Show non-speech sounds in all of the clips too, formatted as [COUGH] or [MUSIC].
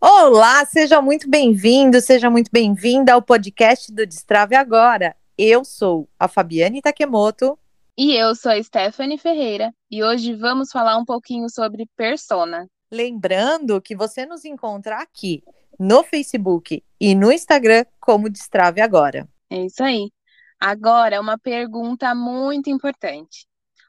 Olá, seja muito bem-vindo, seja muito bem-vinda ao podcast do Destrave Agora. Eu sou a Fabiane Takemoto. E eu sou a Stephanie Ferreira e hoje vamos falar um pouquinho sobre persona. Lembrando que você nos encontra aqui no Facebook e no Instagram como Destrave Agora. É isso aí. Agora, uma pergunta muito importante.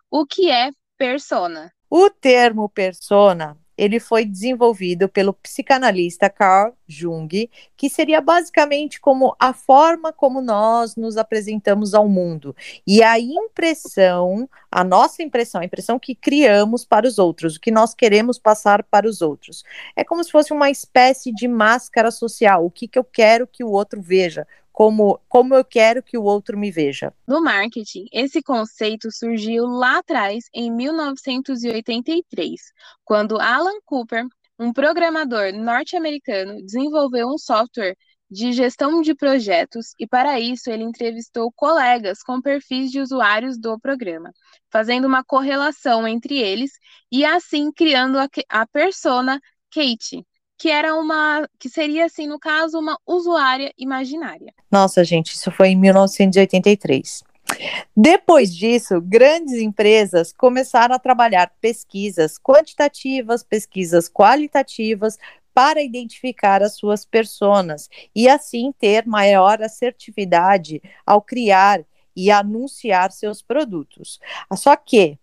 O que é persona? O termo persona ele foi desenvolvido pelo psicanalista Carl Jung, que seria basicamente como a forma como nós nos apresentamos ao mundo e a impressão, a nossa impressão, a impressão que criamos para os outros, o que nós queremos passar para os outros. É como se fosse uma espécie de máscara social, o que, que eu quero que o outro veja, como, como eu quero que o outro me veja. No marketing, esse conceito surgiu lá atrás, em 1983, quando Alan Cooper, um programador norte-americano, desenvolveu um software de gestão de projetos e, para isso, ele entrevistou colegas com perfis de usuários do programa, fazendo uma correlação entre eles e, assim, criando a, a persona Kate, que era uma, que seria assim, no caso, uma usuária imaginária. Nossa, gente, isso foi em 1983. Depois disso, grandes empresas começaram a trabalhar pesquisas quantitativas, pesquisas qualitativas para identificar as suas personas e assim ter maior assertividade ao criar e anunciar seus produtos. Só que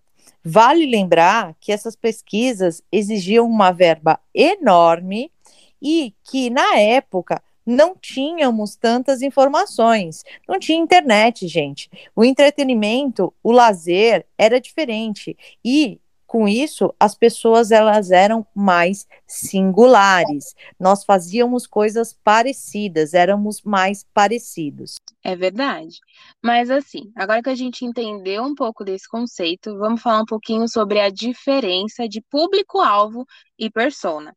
Vale lembrar que essas pesquisas exigiam uma verba enorme e que, na época, não tínhamos tantas informações. Não tinha internet, gente. O entretenimento, o lazer era diferente. E com isso, as pessoas elas eram mais singulares. Nós fazíamos coisas parecidas, éramos mais parecidos. É verdade. Mas assim, agora que a gente entendeu um pouco desse conceito, vamos falar um pouquinho sobre a diferença de público-alvo e persona.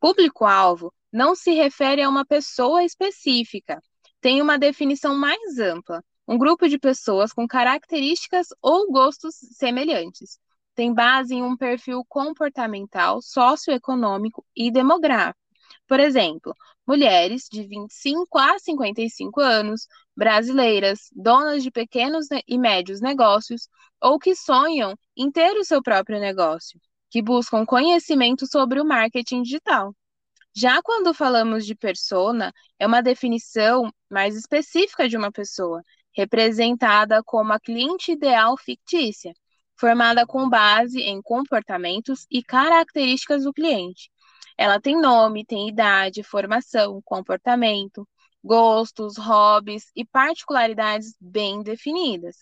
Público-alvo não se refere a uma pessoa específica, tem uma definição mais ampla, um grupo de pessoas com características ou gostos semelhantes tem base em um perfil comportamental, socioeconômico e demográfico. Por exemplo, mulheres de 25 a 55 anos, brasileiras, donas de pequenos e médios negócios ou que sonham em ter o seu próprio negócio, que buscam conhecimento sobre o marketing digital. Já quando falamos de persona, é uma definição mais específica de uma pessoa, representada como a cliente ideal fictícia, formada com base em comportamentos e características do cliente. Ela tem nome, tem idade, formação, comportamento, gostos, hobbies e particularidades bem definidas.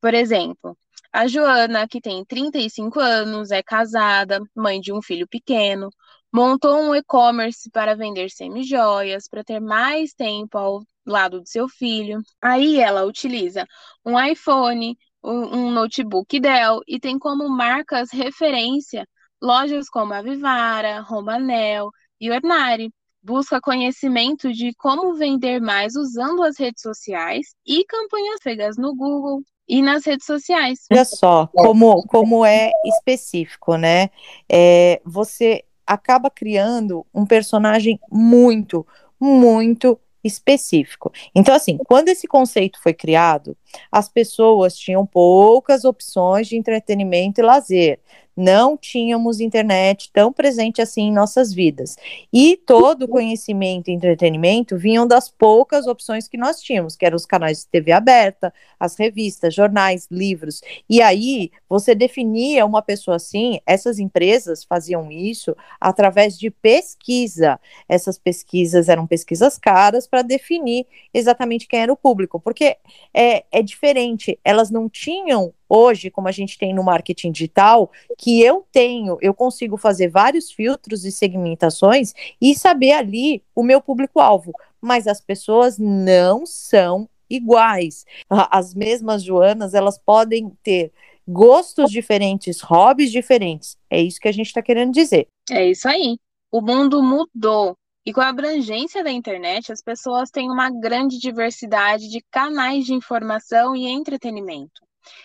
Por exemplo, a Joana, que tem 35 anos, é casada, mãe de um filho pequeno, montou um e-commerce para vender semijoias, para ter mais tempo ao lado do seu filho. Aí ela utiliza um iPhone, um notebook Dell e tem como marcas referência lojas como a Vivara, Romanel e Ornari. Busca conhecimento de como vender mais usando as redes sociais e campanhas feitas no Google e nas redes sociais. Olha só como, como é específico, né? É, você acaba criando um personagem muito, muito específico. Então, assim, quando esse conceito foi criado, as pessoas tinham poucas opções de entretenimento e lazer não tínhamos internet tão presente assim em nossas vidas. E todo o conhecimento e entretenimento vinham das poucas opções que nós tínhamos, que eram os canais de TV aberta, as revistas, jornais, livros. E aí você definia uma pessoa assim, essas empresas faziam isso através de pesquisa. Essas pesquisas eram pesquisas caras para definir exatamente quem era o público, porque é, é diferente, elas não tinham hoje, como a gente tem no marketing digital, que eu tenho, eu consigo fazer vários filtros e segmentações e saber ali o meu público-alvo. Mas as pessoas não são iguais. As mesmas Joanas, elas podem ter gostos diferentes, hobbies diferentes. É isso que a gente está querendo dizer. É isso aí. O mundo mudou. E com a abrangência da internet, as pessoas têm uma grande diversidade de canais de informação e entretenimento.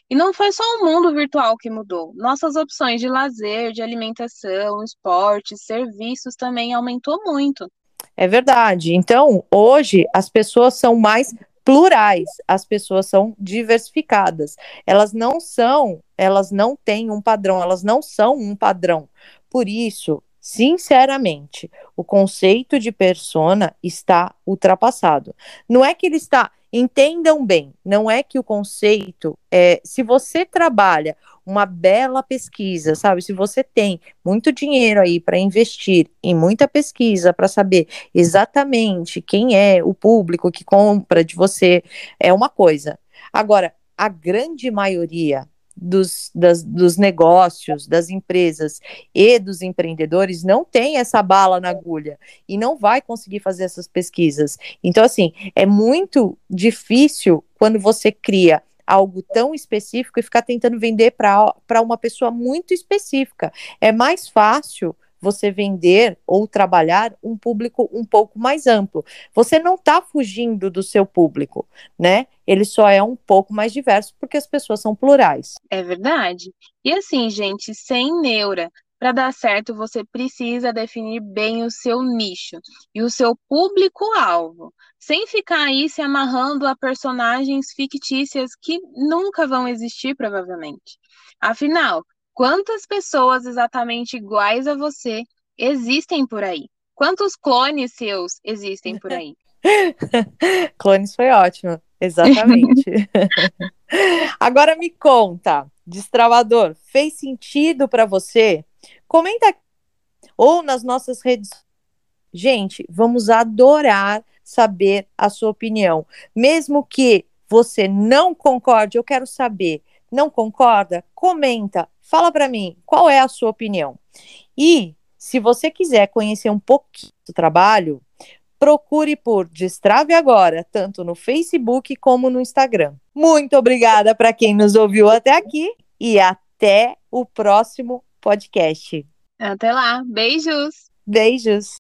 E não foi só o mundo virtual que mudou. Nossas opções de lazer, de alimentação, esportes, serviços também aumentou muito. É verdade. Então, hoje as pessoas são mais plurais, as pessoas são diversificadas. Elas não são, elas não têm um padrão, elas não são um padrão. Por isso, sinceramente, o conceito de persona está ultrapassado. Não é que ele está Entendam bem, não é que o conceito é, se você trabalha uma bela pesquisa, sabe? Se você tem muito dinheiro aí para investir em muita pesquisa para saber exatamente quem é o público que compra de você, é uma coisa. Agora, a grande maioria dos, das, dos negócios, das empresas e dos empreendedores não tem essa bala na agulha e não vai conseguir fazer essas pesquisas. Então, assim, é muito difícil quando você cria algo tão específico e ficar tentando vender para uma pessoa muito específica. É mais fácil você vender ou trabalhar um público um pouco mais amplo. Você não está fugindo do seu público, né? Ele só é um pouco mais diverso porque as pessoas são plurais. É verdade. E assim, gente, sem neura, para dar certo, você precisa definir bem o seu nicho e o seu público-alvo, sem ficar aí se amarrando a personagens fictícias que nunca vão existir, provavelmente. Afinal, Quantas pessoas exatamente iguais a você existem por aí? Quantos clones seus existem por aí? [LAUGHS] clones foi ótimo, exatamente. [LAUGHS] Agora me conta, destravador, fez sentido para você? Comenta aqui, ou nas nossas redes. Gente, vamos adorar saber a sua opinião, mesmo que você não concorde, eu quero saber. Não concorda? Comenta, Fala para mim, qual é a sua opinião? E se você quiser conhecer um pouquinho do trabalho, procure por Destrave Agora, tanto no Facebook como no Instagram. Muito obrigada para quem nos ouviu até aqui e até o próximo podcast. Até lá. Beijos. Beijos.